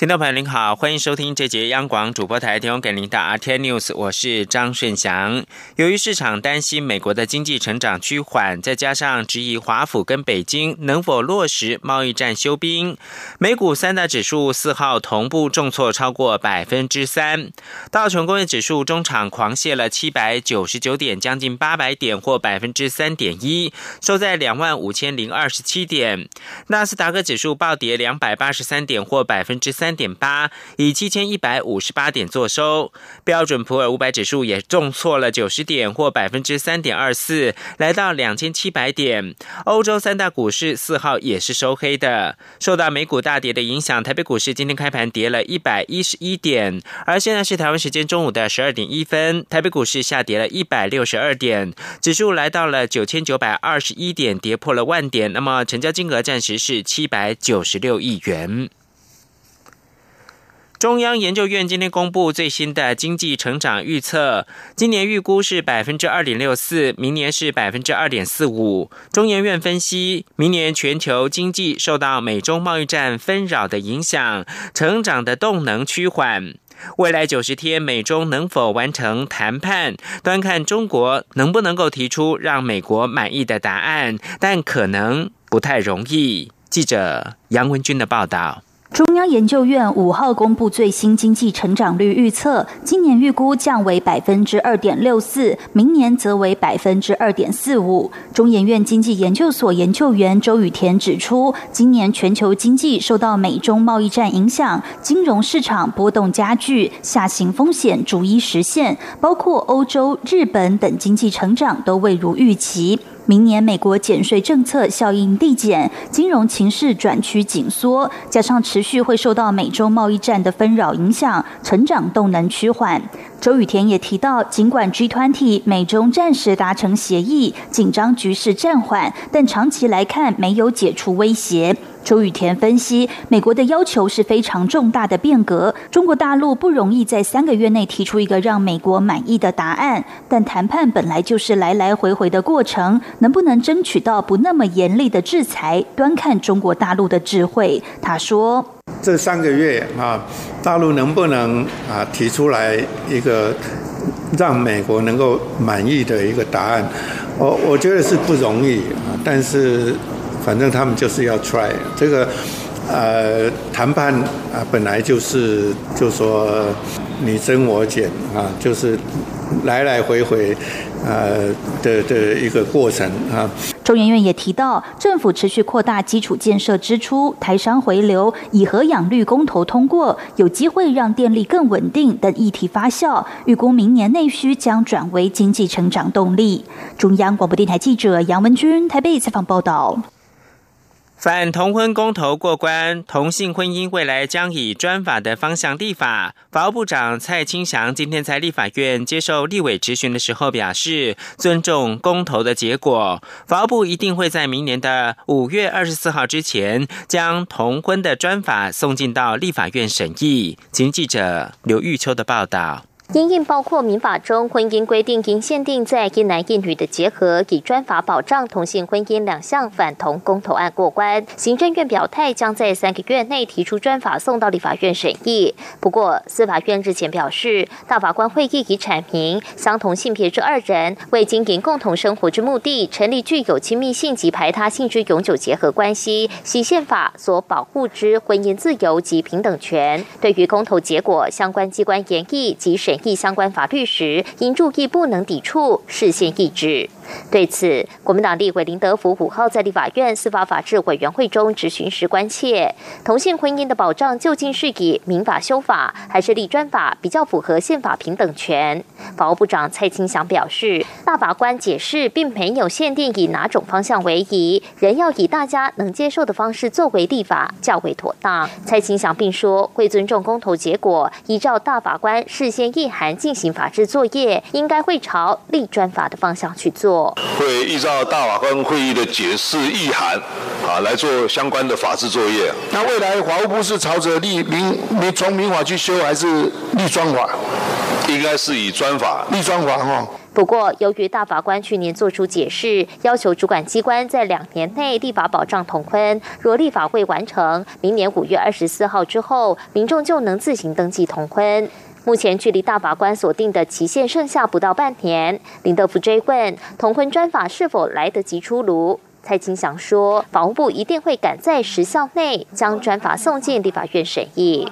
听众朋友您好，欢迎收听这节央广主播台提供给您的 RT News，我是张顺祥。由于市场担心美国的经济成长趋缓，再加上质疑华府跟北京能否落实贸易战休兵，美股三大指数四号同步重挫超过百分之三。道琼工业指数中场狂泻了七百九十九点，将近八百点或百分之三点一，收在两万五千零二十七点。纳斯达克指数暴跌两百八十三点或百分之三。三点八，以七千一百五十八点作收。标准普尔五百指数也重挫了九十点，或百分之三点二四，来到两千七百点。欧洲三大股市四号也是收黑的，受到美股大跌的影响，台北股市今天开盘跌了一百一十一点。而现在是台湾时间中午的十二点一分，台北股市下跌了一百六十二点，指数来到了九千九百二十一点，跌破了万点。那么成交金额暂时是七百九十六亿元。中央研究院今天公布最新的经济成长预测，今年预估是百分之二点六四，明年是百分之二点四五。中研院分析，明年全球经济受到美中贸易战纷扰的影响，成长的动能趋缓。未来九十天，美中能否完成谈判，端看中国能不能够提出让美国满意的答案，但可能不太容易。记者杨文军的报道。中央研究院五号公布最新经济成长率预测，今年预估降为百分之二点六四，明年则为百分之二点四五。中研院经济研究所研究员周雨田指出，今年全球经济受到美中贸易战影响，金融市场波动加剧，下行风险逐一实现，包括欧洲、日本等经济成长都未如预期。明年美国减税政策效应递减，金融情势转趋紧缩，加上持续会受到美洲贸易战的纷扰影响，成长动能趋缓。周雨田也提到，尽管 G20 美中暂时达成协议，紧张局势暂缓，但长期来看没有解除威胁。周雨田分析，美国的要求是非常重大的变革，中国大陆不容易在三个月内提出一个让美国满意的答案。但谈判本来就是来来回回的过程，能不能争取到不那么严厉的制裁，端看中国大陆的智慧。他说：“这三个月啊，大陆能不能啊提出来一个让美国能够满意的一个答案？我我觉得是不容易啊，但是。”反正他们就是要 try 这个，呃，谈判啊，本来就是就说你增我减啊，就是来来回回呃的的一个过程啊。中研院也提到，政府持续扩大基础建设支出，台商回流，以核养绿公投通过，有机会让电力更稳定等议题发酵，预估明年内需将转为经济成长动力。中央广播电台记者杨文君台北采访报道。反同婚公投过关，同性婚姻未来将以专法的方向立法。法务部长蔡清祥今天在立法院接受立委质询的时候表示，尊重公投的结果，法务部一定会在明年的五月二十四号之前，将同婚的专法送进到立法院审议。请记者刘玉秋的报道。因应包括民法中婚姻规定应限定在一男一女的结合，以专法保障同性婚姻两项反同公投案过关。行政院表态将在三个月内提出专法送到立法院审议。不过，司法院日前表示，大法官会议已阐明，相同性别之二人为经营共同生活之目的，成立具有亲密性及排他性之永久结合关系，系宪法所保护之婚姻自由及平等权。对于公投结果，相关机关研议及审。议相关法律时，应注意不能抵触事先意志。对此，国民党立委林德福五号在立法院司法法制委员会中质询时关切，同性婚姻的保障究竟是以民法修法，还是立专法比较符合宪法平等权？法务部长蔡清祥表示，大法官解释并没有限定以哪种方向为宜，仍要以大家能接受的方式作为立法较为妥当。蔡清祥并说，会尊重公投结果，依照大法官事先意涵进行法制作业，应该会朝立专法的方向去做。说：“会依照大法官会议的解释意涵，啊，来做相关的法制作业。那未来法务部是朝着立民民从民法去修，还是立专法？应该是以专法立专法哈。”不过，由于大法官去年作出解释，要求主管机关在两年内立法保障同婚，若立法会完成，明年五月二十四号之后，民众就能自行登记同婚。目前距离大法官锁定的期限剩下不到半年，林德福追问同婚专法是否来得及出炉，蔡清祥说，法务部一定会赶在时效内将专法送进立法院审议。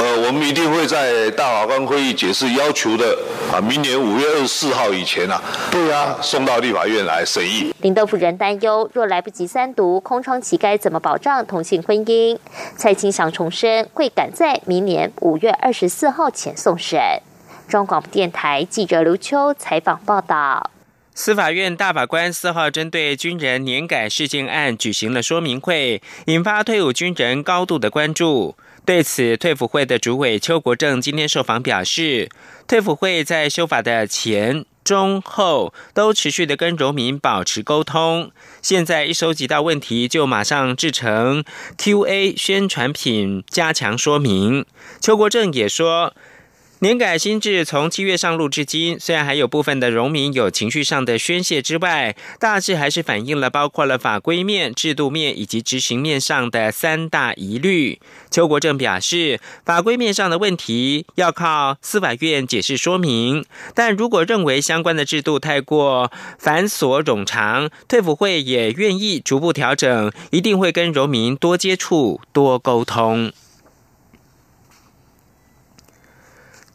呃，我们一定会在大法官会议解释要求的啊，明年五月二十四号以前啊，对啊，送到立法院来审议。林德夫人担忧，若来不及三读，空窗期该怎么保障同性婚姻？蔡清祥重申，会赶在明年五月二十四号前送审。中广电台记者刘秋采访报道。司法院大法官四号针对军人年改事件案举行了说明会，引发退伍军人高度的关注。对此，退辅会的主委邱国正今天受访表示，退辅会在修法的前、中、后都持续的跟荣民保持沟通。现在一收集到问题，就马上制成 Q&A 宣传品，加强说明。邱国正也说。年改新制从七月上路至今，虽然还有部分的农民有情绪上的宣泄之外，大致还是反映了包括了法规面、制度面以及执行面上的三大疑虑。邱国正表示，法规面上的问题要靠司法院解释说明，但如果认为相关的制度太过繁琐冗长，退辅会也愿意逐步调整，一定会跟农民多接触、多沟通。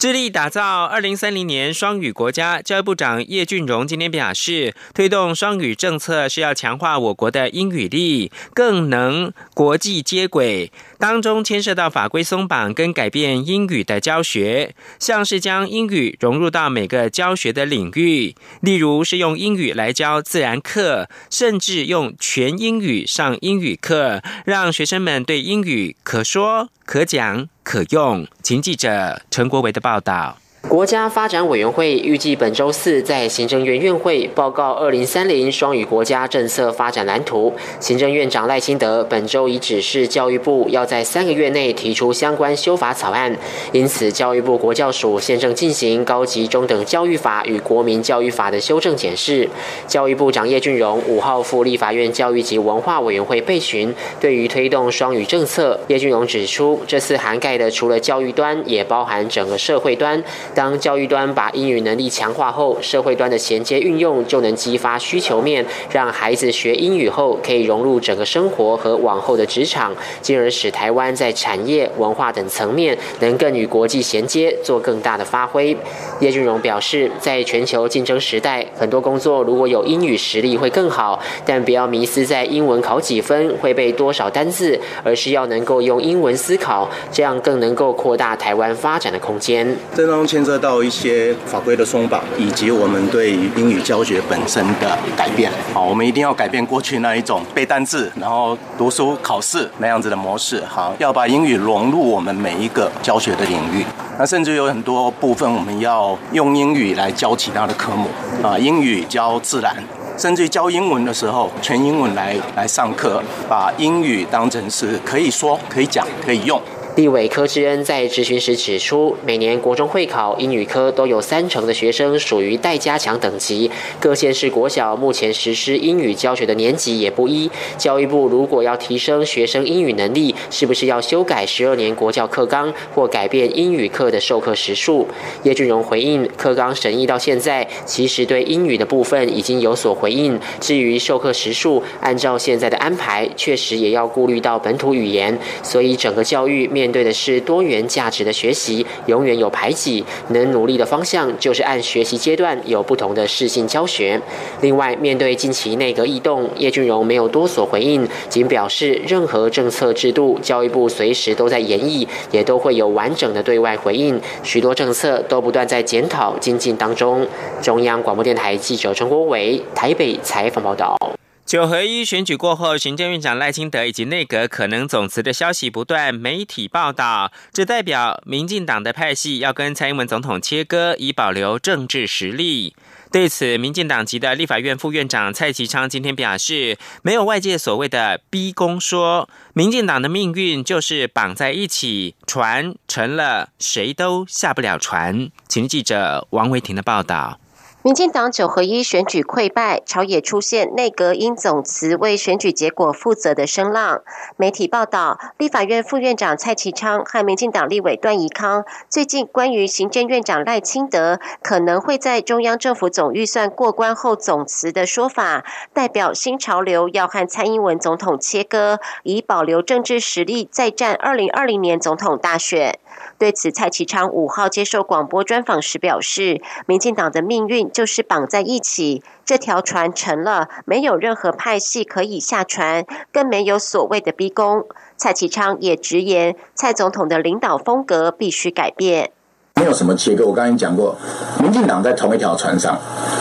致力打造二零三零年双语国家，教育部长叶俊荣今天表示，推动双语政策是要强化我国的英语力，更能国际接轨。当中牵涉到法规松绑跟改变英语的教学，像是将英语融入到每个教学的领域，例如是用英语来教自然课，甚至用全英语上英语课，让学生们对英语可说可讲。可用，请记者陈国维的报道。国家发展委员会预计本周四在行政院院会报告二零三零双语国家政策发展蓝图。行政院长赖清德本周已指示教育部要在三个月内提出相关修法草案，因此教育部国教署现正进行高级中等教育法与国民教育法的修正检视。教育部长叶俊荣五号赴立法院教育及文化委员会备询，对于推动双语政策，叶俊荣指出，这次涵盖的除了教育端，也包含整个社会端。当教育端把英语能力强化后，社会端的衔接运用就能激发需求面，让孩子学英语后可以融入整个生活和往后的职场，进而使台湾在产业、文化等层面能更与国际衔接，做更大的发挥。叶俊荣表示，在全球竞争时代，很多工作如果有英语实力会更好，但不要迷失在英文考几分会背多少单字，而是要能够用英文思考，这样更能够扩大台湾发展的空间。这当中牵涉到一些法规的松绑，以及我们对于英语教学本身的改变。好，我们一定要改变过去那一种背单字，然后读书考试那样子的模式。好，要把英语融入我们每一个教学的领域。那甚至有很多部分，我们要用英语来教其他的科目啊，英语教自然，甚至教英文的时候，全英文来来上课，把英语当成是可以说、可以讲、可以用。立委柯志恩在质询时指出，每年国中会考英语科都有三成的学生属于待加强等级。各县市国小目前实施英语教学的年级也不一。教育部如果要提升学生英语能力，是不是要修改十二年国教课纲，或改变英语课的授课时数？叶俊荣回应，课纲审议到现在，其实对英语的部分已经有所回应。至于授课时数，按照现在的安排，确实也要顾虑到本土语言，所以整个教育面。面对的是多元价值的学习，永远有排挤。能努力的方向就是按学习阶段有不同的适性教学。另外，面对近期内阁异动，叶俊荣没有多所回应，仅表示任何政策制度，教育部随时都在研议，也都会有完整的对外回应。许多政策都不断在检讨精进当中。中央广播电台记者陈国伟台北采访报道。九合一选举过后，行政院长赖清德以及内阁可能总辞的消息不断，媒体报道，这代表民进党的派系要跟蔡英文总统切割，以保留政治实力。对此，民进党籍的立法院副院长蔡其昌今天表示，没有外界所谓的逼宫说，民进党的命运就是绑在一起，船沉了，谁都下不了船。请记者王维婷的报道。民进党九合一选举溃败，朝野出现内阁因总辞为选举结果负责的声浪。媒体报道，立法院副院长蔡其昌和民进党立委段宜康最近关于行政院长赖清德可能会在中央政府总预算过关后总辞的说法，代表新潮流要和蔡英文总统切割，以保留政治实力再战二零二零年总统大选。对此，蔡其昌五号接受广播专访时表示，民进党的命运就是绑在一起，这条船沉了，没有任何派系可以下船，更没有所谓的逼宫。蔡其昌也直言，蔡总统的领导风格必须改变。没有什么切割，我刚才讲过，民进党在同一条船上，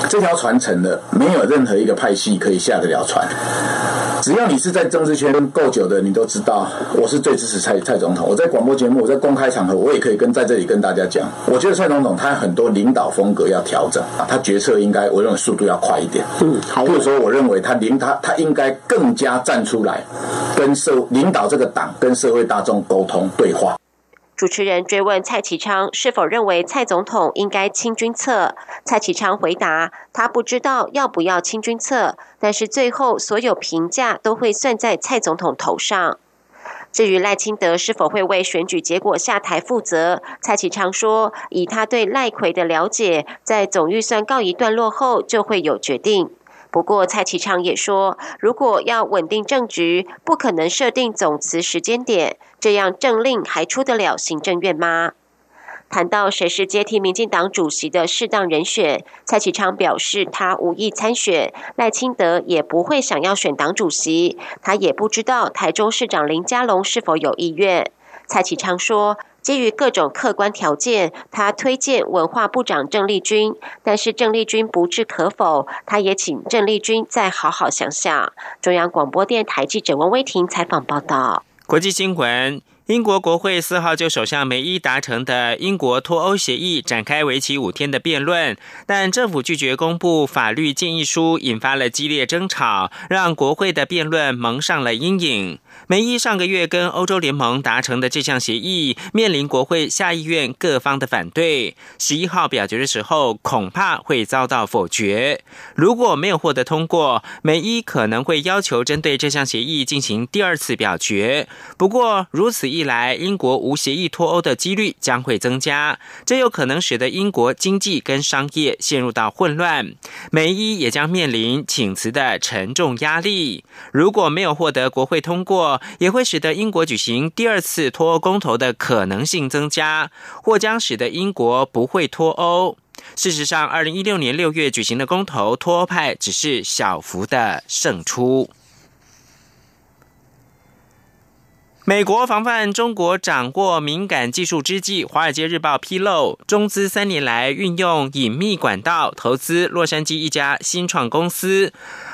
这条船沉了，没有任何一个派系可以下得了船。只要你是在政治圈够久的，你都知道我是最支持蔡蔡总统。我在广播节目，我在公开场合，我也可以跟在这里跟大家讲，我觉得蔡总统他很多领导风格要调整啊，他决策应该我认为速度要快一点。嗯，好。比如说，我认为他领他他应该更加站出来，跟社领导这个党跟社会大众沟通对话。主持人追问蔡启昌是否认为蔡总统应该清君侧，蔡启昌回答他不知道要不要清君侧，但是最后所有评价都会算在蔡总统头上。至于赖清德是否会为选举结果下台负责，蔡启昌说，以他对赖奎的了解，在总预算告一段落后就会有决定。不过，蔡其昌也说，如果要稳定政局，不可能设定总辞时间点，这样政令还出得了行政院吗？谈到谁是接替民进党主席的适当人选，蔡其昌表示，他无意参选，赖清德也不会想要选党主席，他也不知道台中市长林佳龙是否有意愿。蔡其昌说。基于各种客观条件，他推荐文化部长郑丽君，但是郑丽君不置可否，他也请郑丽君再好好想想。中央广播电台记者王威婷采访报道。国际新闻。英国国会四号就首相梅伊达成的英国脱欧协议展开为期五天的辩论，但政府拒绝公布法律建议书，引发了激烈争吵，让国会的辩论蒙上了阴影。梅伊上个月跟欧洲联盟达成的这项协议，面临国会下议院各方的反对，十一号表决的时候恐怕会遭到否决。如果没有获得通过，梅伊可能会要求针对这项协议进行第二次表决。不过如此。一来，英国无协议脱欧的几率将会增加，这有可能使得英国经济跟商业陷入到混乱。美伊也将面临请辞的沉重压力。如果没有获得国会通过，也会使得英国举行第二次脱欧公投的可能性增加，或将使得英国不会脱欧。事实上，二零一六年六月举行的公投，脱欧派只是小幅的胜出。美国防范中国掌握敏感技术之际，《华尔街日报》披露，中资三年来运用隐秘管道投资洛杉矶一家新创公司，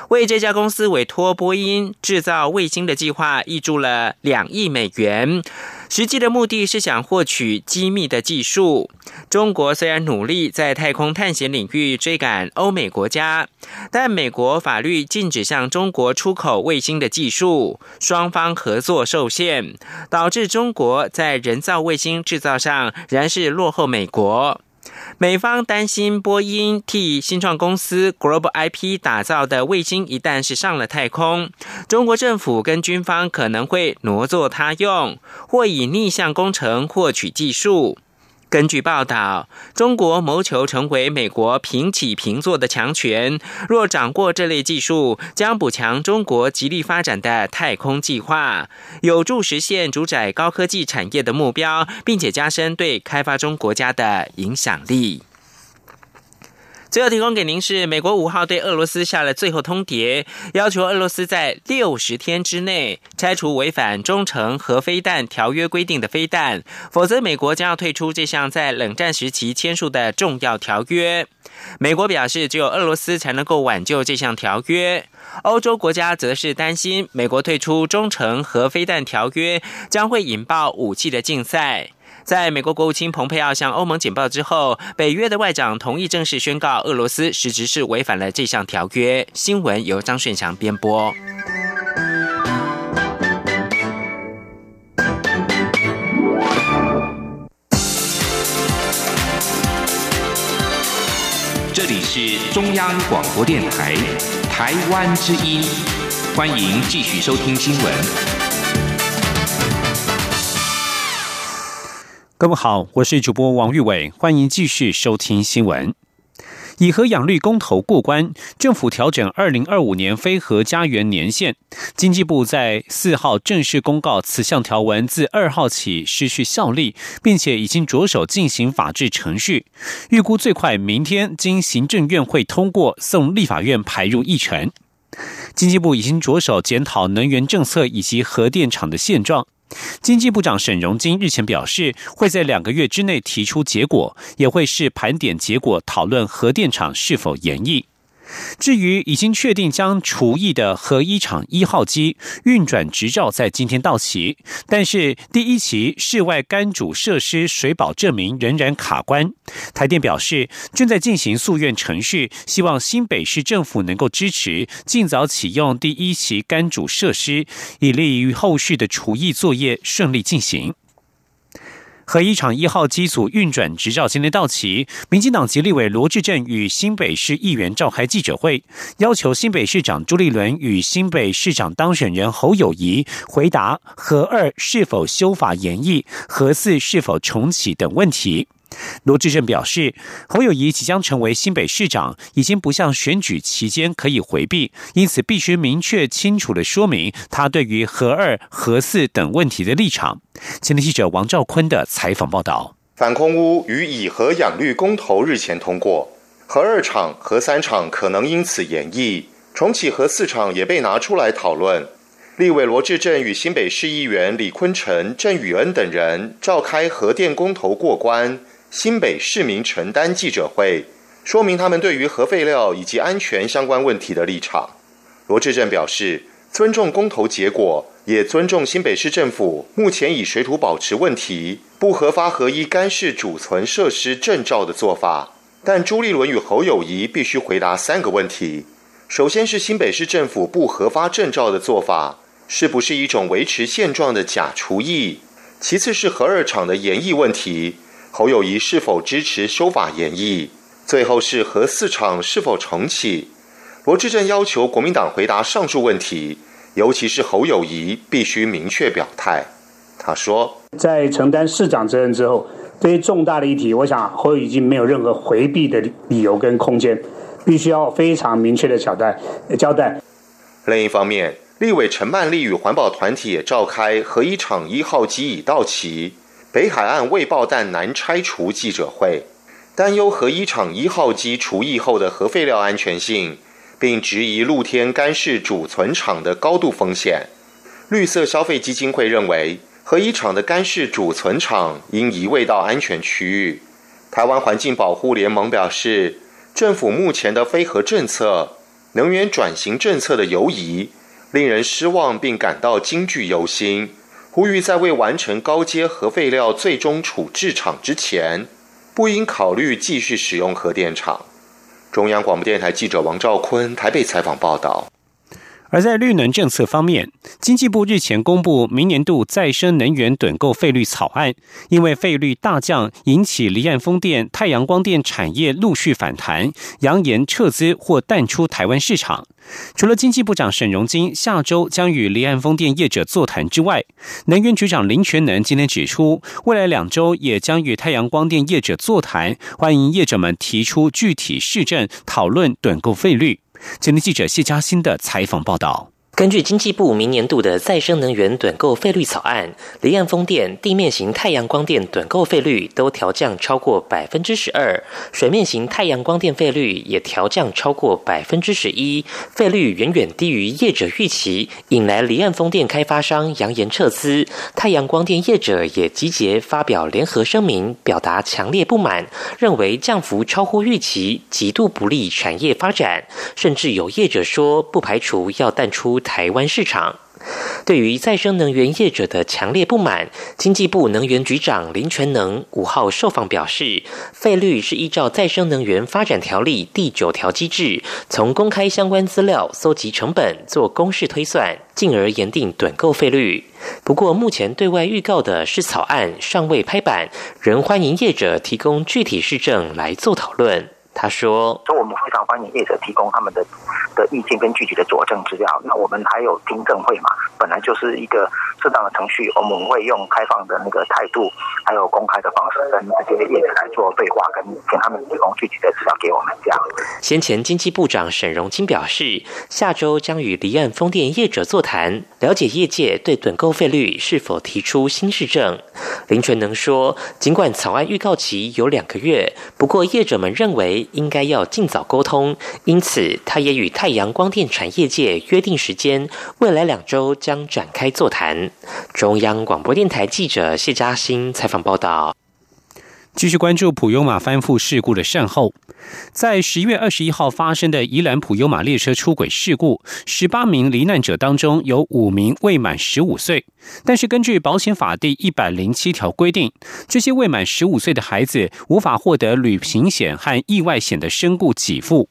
为这家公司委托波音制造卫星的计划挹注了两亿美元。实际的目的是想获取机密的技术。中国虽然努力在太空探险领域追赶欧美国家，但美国法律禁止向中国出口卫星的技术，双方合作受限，导致中国在人造卫星制造上仍是落后美国。美方担心波音替新创公司 Global IP 打造的卫星一旦是上了太空，中国政府跟军方可能会挪作他用，或以逆向工程获取技术。根据报道，中国谋求成为美国平起平坐的强权，若掌握这类技术，将补强中国极力发展的太空计划，有助实现主宰高科技产业的目标，并且加深对开发中国家的影响力。最后提供给您是，美国五号对俄罗斯下了最后通牒，要求俄罗斯在六十天之内拆除违反中程核飞弹条约规定的飞弹，否则美国将要退出这项在冷战时期签署的重要条约。美国表示，只有俄罗斯才能够挽救这项条约。欧洲国家则是担心，美国退出中程核飞弹条约将会引爆武器的竞赛。在美国国务卿蓬佩奥向欧盟简报之后，北约的外长同意正式宣告俄罗斯实质是违反了这项条约。新闻由张顺祥编播。这里是中央广播电台台湾之音，欢迎继续收听新闻。各位好，我是主播王玉伟，欢迎继续收听新闻。以核养绿公投过关，政府调整二零二五年非核家园年限。经济部在四号正式公告，此项条文自二号起失去效力，并且已经着手进行法制程序，预估最快明天经行政院会通过，送立法院排入议程。经济部已经着手检讨能源政策以及核电厂的现状。经济部长沈荣金日前表示，会在两个月之内提出结果，也会视盘点结果讨论核电厂是否延役。至于已经确定将除役的核一厂一号机运转执照在今天到期，但是第一期室外干煮设施水保证明仍然卡关。台电表示正在进行诉愿程序，希望新北市政府能够支持，尽早启用第一期干煮设施，以利于后续的除役作业顺利进行。核一厂一号机组运转执照今天到期，民进党籍立委罗志正与新北市议员召开记者会，要求新北市长朱立伦与新北市长当选人侯友谊回答核二是否修法延役、核四是否重启等问题。罗志正表示，侯友谊即将成为新北市长，已经不像选举期间可以回避，因此必须明确清楚地说明他对于核二、核四等问题的立场。前天记者王兆坤的采访报道：反空屋与以核养绿公投日前通过，核二厂、核三厂可能因此延役，重启核四厂也被拿出来讨论。立委罗志正与新北市议员李坤城、郑宇恩等人召开核电公投过关。新北市民承担记者会，说明他们对于核废料以及安全相关问题的立场。罗志正表示，尊重公投结果，也尊重新北市政府目前以水土保持问题不核发核一干式储存设施证照的做法。但朱立伦与侯友谊必须回答三个问题：首先是新北市政府不核发证照的做法，是不是一种维持现状的假厨艺？其次是核二厂的延役问题。侯友谊是否支持修法演绎？最后是核四厂是否重启？罗志镇要求国民党回答上述问题，尤其是侯友谊必须明确表态。他说，在承担市长责任之后，对于重大的议题，我想侯友已经没有任何回避的理由跟空间，必须要非常明确的交代。交代。另一方面，立委陈曼丽与环保团体也召开核一厂一号机已到期。北海岸未爆弹难拆除记者会，担忧核一厂一号机除役后的核废料安全性，并质疑露天干式储存厂的高度风险。绿色消费基金会认为，核一厂的干式储存厂应移位到安全区域。台湾环境保护联盟表示，政府目前的非核政策、能源转型政策的犹疑，令人失望，并感到惊惧忧心。呼吁在未完成高阶核废料最终处置厂之前，不应考虑继续使用核电厂。中央广播电台记者王兆坤台北采访报道。而在绿能政策方面，经济部日前公布明年度再生能源趸购费率草案，因为费率大降，引起离岸风电、太阳光电产业陆续反弹，扬言撤资或淡出台湾市场。除了经济部长沈荣金下周将与离岸风电业者座谈之外，能源局长林全能今天指出，未来两周也将与太阳光电业者座谈，欢迎业者们提出具体市政，讨论趸购费率。今天记者谢佳欣的采访报道。根据经济部明年度的再生能源短购费率草案，离岸风电、地面型太阳光电短购费率都调降超过百分之十二，水面型太阳光电费率也调降超过百分之十一，费率远远低于业者预期，引来离岸风电开发商扬言撤资，太阳光电业者也集结发表联合声明，表达强烈不满，认为降幅超乎预期，极度不利产业发展，甚至有业者说不排除要淡出。台湾市场，对于再生能源业者的强烈不满，经济部能源局长林全能五号受访表示，费率是依照再生能源发展条例第九条机制，从公开相关资料搜集成本，做公式推算，进而研定短购费率。不过，目前对外预告的是草案，尚未拍板，仍欢迎业者提供具体市政来做讨论。他说：“所以我们非常欢迎业者提供他们的的意见跟具体的佐证资料。那我们还有听证会嘛，本来就是一个适当的程序，我们会用开放的那个态度，还有公开的方式，跟这些业者来做对话，跟请他们提供具体的资料给我们。这样。”先前经济部长沈荣金表示，下周将与离岸风电业者座谈，了解业界对趸购费率是否提出新市政。林全能说，尽管草案预告期有两个月，不过业者们认为。应该要尽早沟通，因此他也与太阳光电产业界约定时间，未来两周将展开座谈。中央广播电台记者谢嘉欣采访报道。继续关注普悠玛翻覆事故的善后，在十一月二十一号发生的宜兰普悠玛列车出轨事故，十八名罹难者当中有五名未满十五岁，但是根据保险法第一百零七条规定，这些未满十五岁的孩子无法获得旅行险和意外险的身故给付。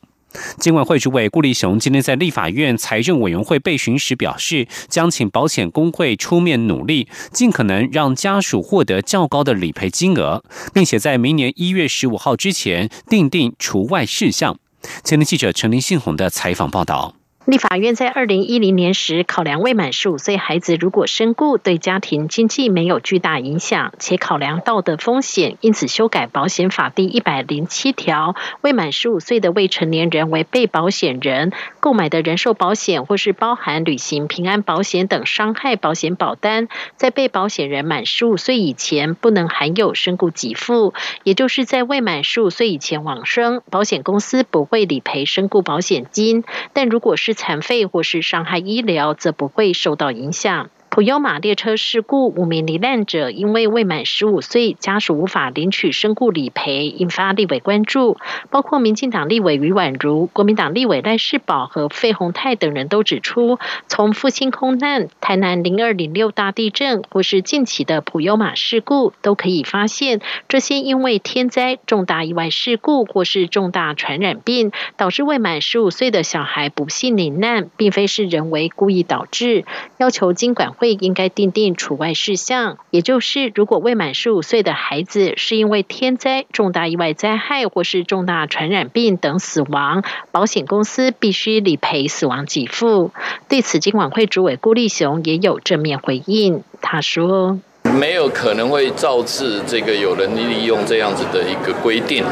经管会主委顾立雄今天在立法院财政委员会备询时表示，将请保险工会出面努力，尽可能让家属获得较高的理赔金额，并且在明年一月十五号之前订定除外事项。前天记者陈林信宏的采访报道。立法院在二零一零年时考量未满十五岁孩子如果身故对家庭经济没有巨大影响，且考量道德风险，因此修改保险法第一百零七条，未满十五岁的未成年人为被保险人，购买的人寿保险或是包含旅行平安保险等伤害保险保单，在被保险人满十五岁以前不能含有身故给付，也就是在未满十五岁以前往生，保险公司不会理赔身故保险金，但如果是残废或是伤害医疗，则不会受到影响。普悠玛列车事故，五名罹难者因为未满十五岁，家属无法领取身故理赔，引发立委关注。包括民进党立委余婉如、国民党立委赖世宝和费鸿泰等人都指出，从复兴空难、台南零二零六大地震，或是近期的普悠玛事故，都可以发现，这些因为天灾、重大意外事故或是重大传染病，导致未满十五岁的小孩不幸罹难，并非是人为故意导致，要求经管。会应该定定除外事项，也就是如果未满十五岁的孩子是因为天灾、重大意外灾害或是重大传染病等死亡，保险公司必须理赔死亡给付。对此，金管会主委顾立雄也有正面回应，他说。没有可能会造致这个有人利用这样子的一个规定，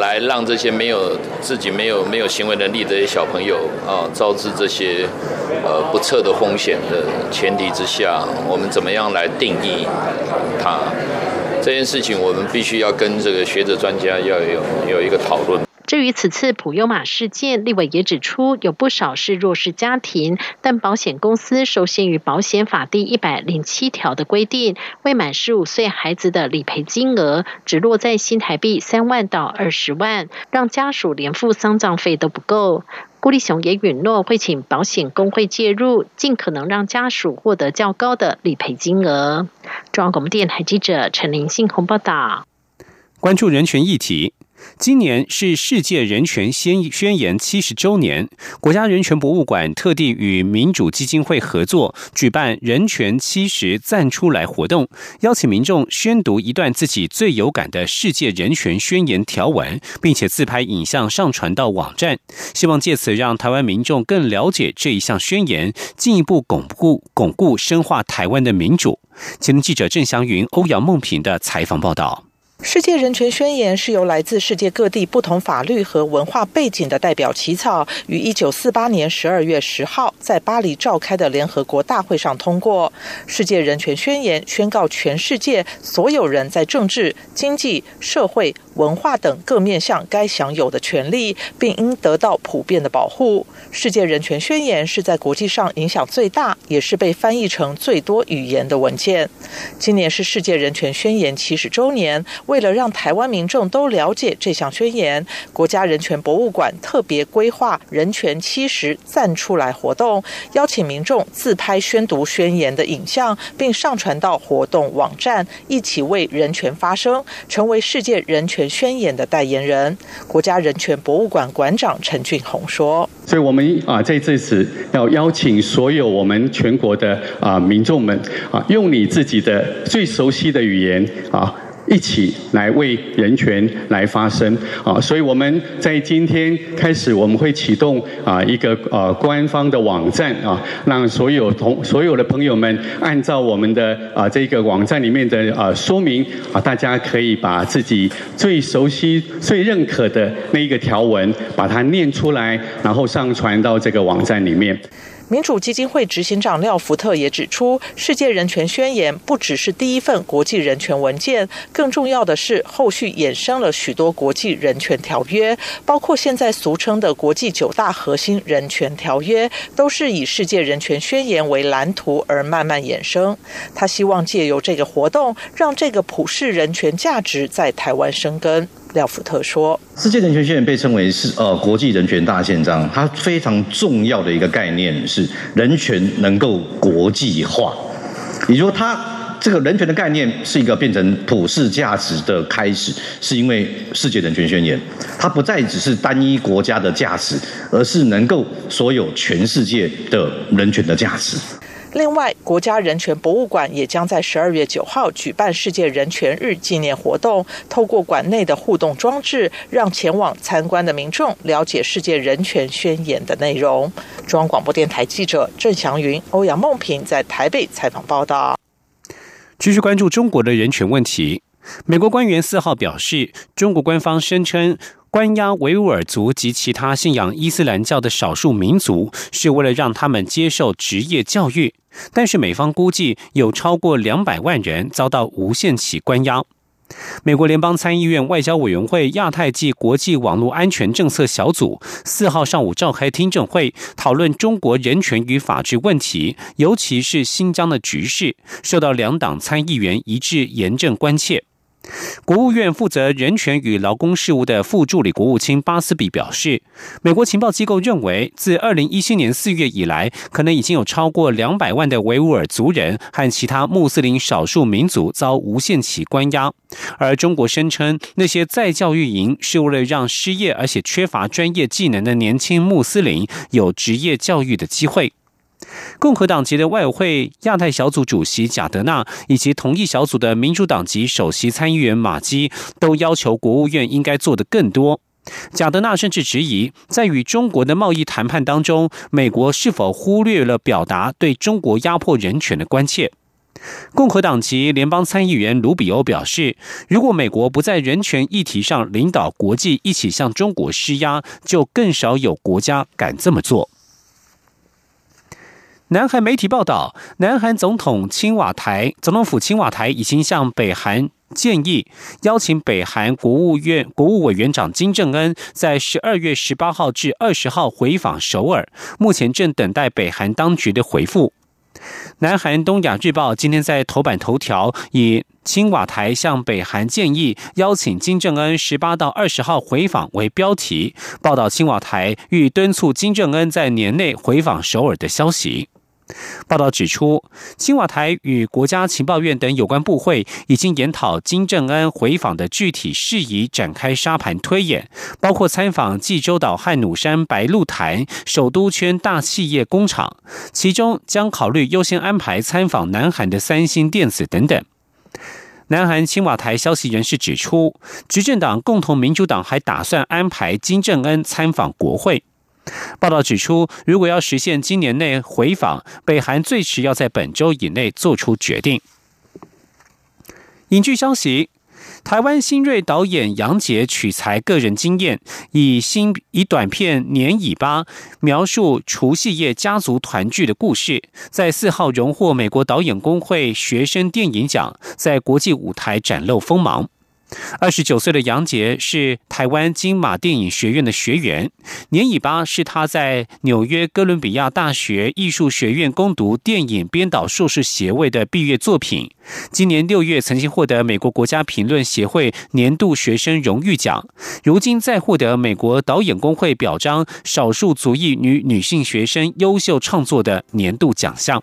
来让这些没有自己没有没有行为能力的一些小朋友啊，招致这些呃不测的风险的前提之下，我们怎么样来定义它这件事情？我们必须要跟这个学者专家要有有一个讨论。至于此次普优马事件，立委也指出，有不少是弱势家庭，但保险公司受限于保险法第一百零七条的规定，未满十五岁孩子的理赔金额只落在新台币三万到二十万，让家属连付丧葬费都不够。顾立雄也允诺会请保险工会介入，尽可能让家属获得较高的理赔金额。中央广播电台记者陈林信鸿报道。关注人权议题。今年是世界人权宣宣言七十周年，国家人权博物馆特地与民主基金会合作，举办“人权七十赞出来”活动，邀请民众宣读一段自己最有感的世界人权宣言条文，并且自拍影像上传到网站，希望借此让台湾民众更了解这一项宣言，进一步巩固、巩固、深化台湾的民主。前记者郑祥云、欧阳梦平的采访报道。世界人权宣言是由来自世界各地不同法律和文化背景的代表起草，于一九四八年十二月十号在巴黎召开的联合国大会上通过。世界人权宣言宣告全世界所有人在政治、经济、社会。文化等各面向该享有的权利，并应得到普遍的保护。世界人权宣言是在国际上影响最大，也是被翻译成最多语言的文件。今年是世界人权宣言七十周年，为了让台湾民众都了解这项宣言，国家人权博物馆特别规划“人权七十站出来”活动，邀请民众自拍宣读宣言的影像，并上传到活动网站，一起为人权发声，成为世界人权宣言的代言人。国家人权博物馆馆长陈俊宏说：“所以，我们啊，在这次要邀请所有我们全国的啊民众们啊，用你自己的最熟悉的语言啊。”一起来为人权来发声啊！所以我们在今天开始，我们会启动啊一个呃官方的网站啊，让所有同所有的朋友们按照我们的啊这个网站里面的啊说明啊，大家可以把自己最熟悉、最认可的那一个条文，把它念出来，然后上传到这个网站里面。民主基金会执行长廖福特也指出，世界人权宣言不只是第一份国际人权文件，更重要的是后续衍生了许多国际人权条约，包括现在俗称的国际九大核心人权条约，都是以世界人权宣言为蓝图而慢慢衍生。他希望借由这个活动，让这个普世人权价值在台湾生根。廖福特说：“世界人权宣言被称为是呃国际人权大宪章，它非常重要的一个概念是人权能够国际化。也就说，它这个人权的概念是一个变成普世价值的开始，是因为世界人权宣言，它不再只是单一国家的价值，而是能够所有全世界的人权的价值。”另外，国家人权博物馆也将在十二月九号举办世界人权日纪念活动，透过馆内的互动装置，让前往参观的民众了解世界人权宣言的内容。中央广播电台记者郑祥云、欧阳梦平在台北采访报道。继续关注中国的人权问题，美国官员四号表示，中国官方声称。关押维吾尔族及其他信仰伊斯兰教的少数民族，是为了让他们接受职业教育。但是美方估计有超过两百万人遭到无限期关押。美国联邦参议院外交委员会亚太及国际网络安全政策小组四号上午召开听证会，讨论中国人权与法治问题，尤其是新疆的局势，受到两党参议员一致严正关切。国务院负责人权与劳工事务的副助理国务卿巴斯比表示，美国情报机构认为，自二零一七年四月以来，可能已经有超过两百万的维吾尔族人和其他穆斯林少数民族遭无限期关押。而中国声称，那些在教育营是为了让失业而且缺乏专业技能的年轻穆斯林有职业教育的机会。共和党籍的外委会亚太小组主席贾德纳以及同一小组的民主党籍首席参议员马基都要求国务院应该做得更多。贾德纳甚至质疑，在与中国的贸易谈判当中，美国是否忽略了表达对中国压迫人权的关切。共和党籍联邦参议员卢比欧表示，如果美国不在人权议题上领导国际一起向中国施压，就更少有国家敢这么做。南韩媒体报道，南韩总统青瓦台总统府青瓦台已经向北韩建议，邀请北韩国务院国务委员长金正恩在十二月十八号至二十号回访首尔，目前正等待北韩当局的回复。南韩东亚日报今天在头版头条以“青瓦台向北韩建议邀请金正恩十八到二十号回访”为标题，报道青瓦台欲敦促金正恩在年内回访首尔的消息。报道指出，青瓦台与国家情报院等有关部会已经研讨金正恩回访的具体事宜，展开沙盘推演，包括参访济州岛汉努山白鹿潭、首都圈大企业工厂，其中将考虑优先安排参访南韩的三星电子等等。南韩青瓦台消息人士指出，执政党共同民主党还打算安排金正恩参访国会。报道指出，如果要实现今年内回访，北韩最迟要在本周以内做出决定。影剧消息：台湾新锐导演杨洁取材个人经验，以新以短片《年尾巴》描述除夕夜家族团聚的故事，在四号荣获美国导演工会学生电影奖，在国际舞台展露锋芒。二十九岁的杨杰是台湾金马电影学院的学员，年尾巴是他在纽约哥伦比亚大学艺术学院攻读电影编导硕士学位的毕业作品。今年六月曾经获得美国国家评论协会年度学生荣誉奖，如今再获得美国导演工会表彰少数族裔女女性学生优秀创作的年度奖项。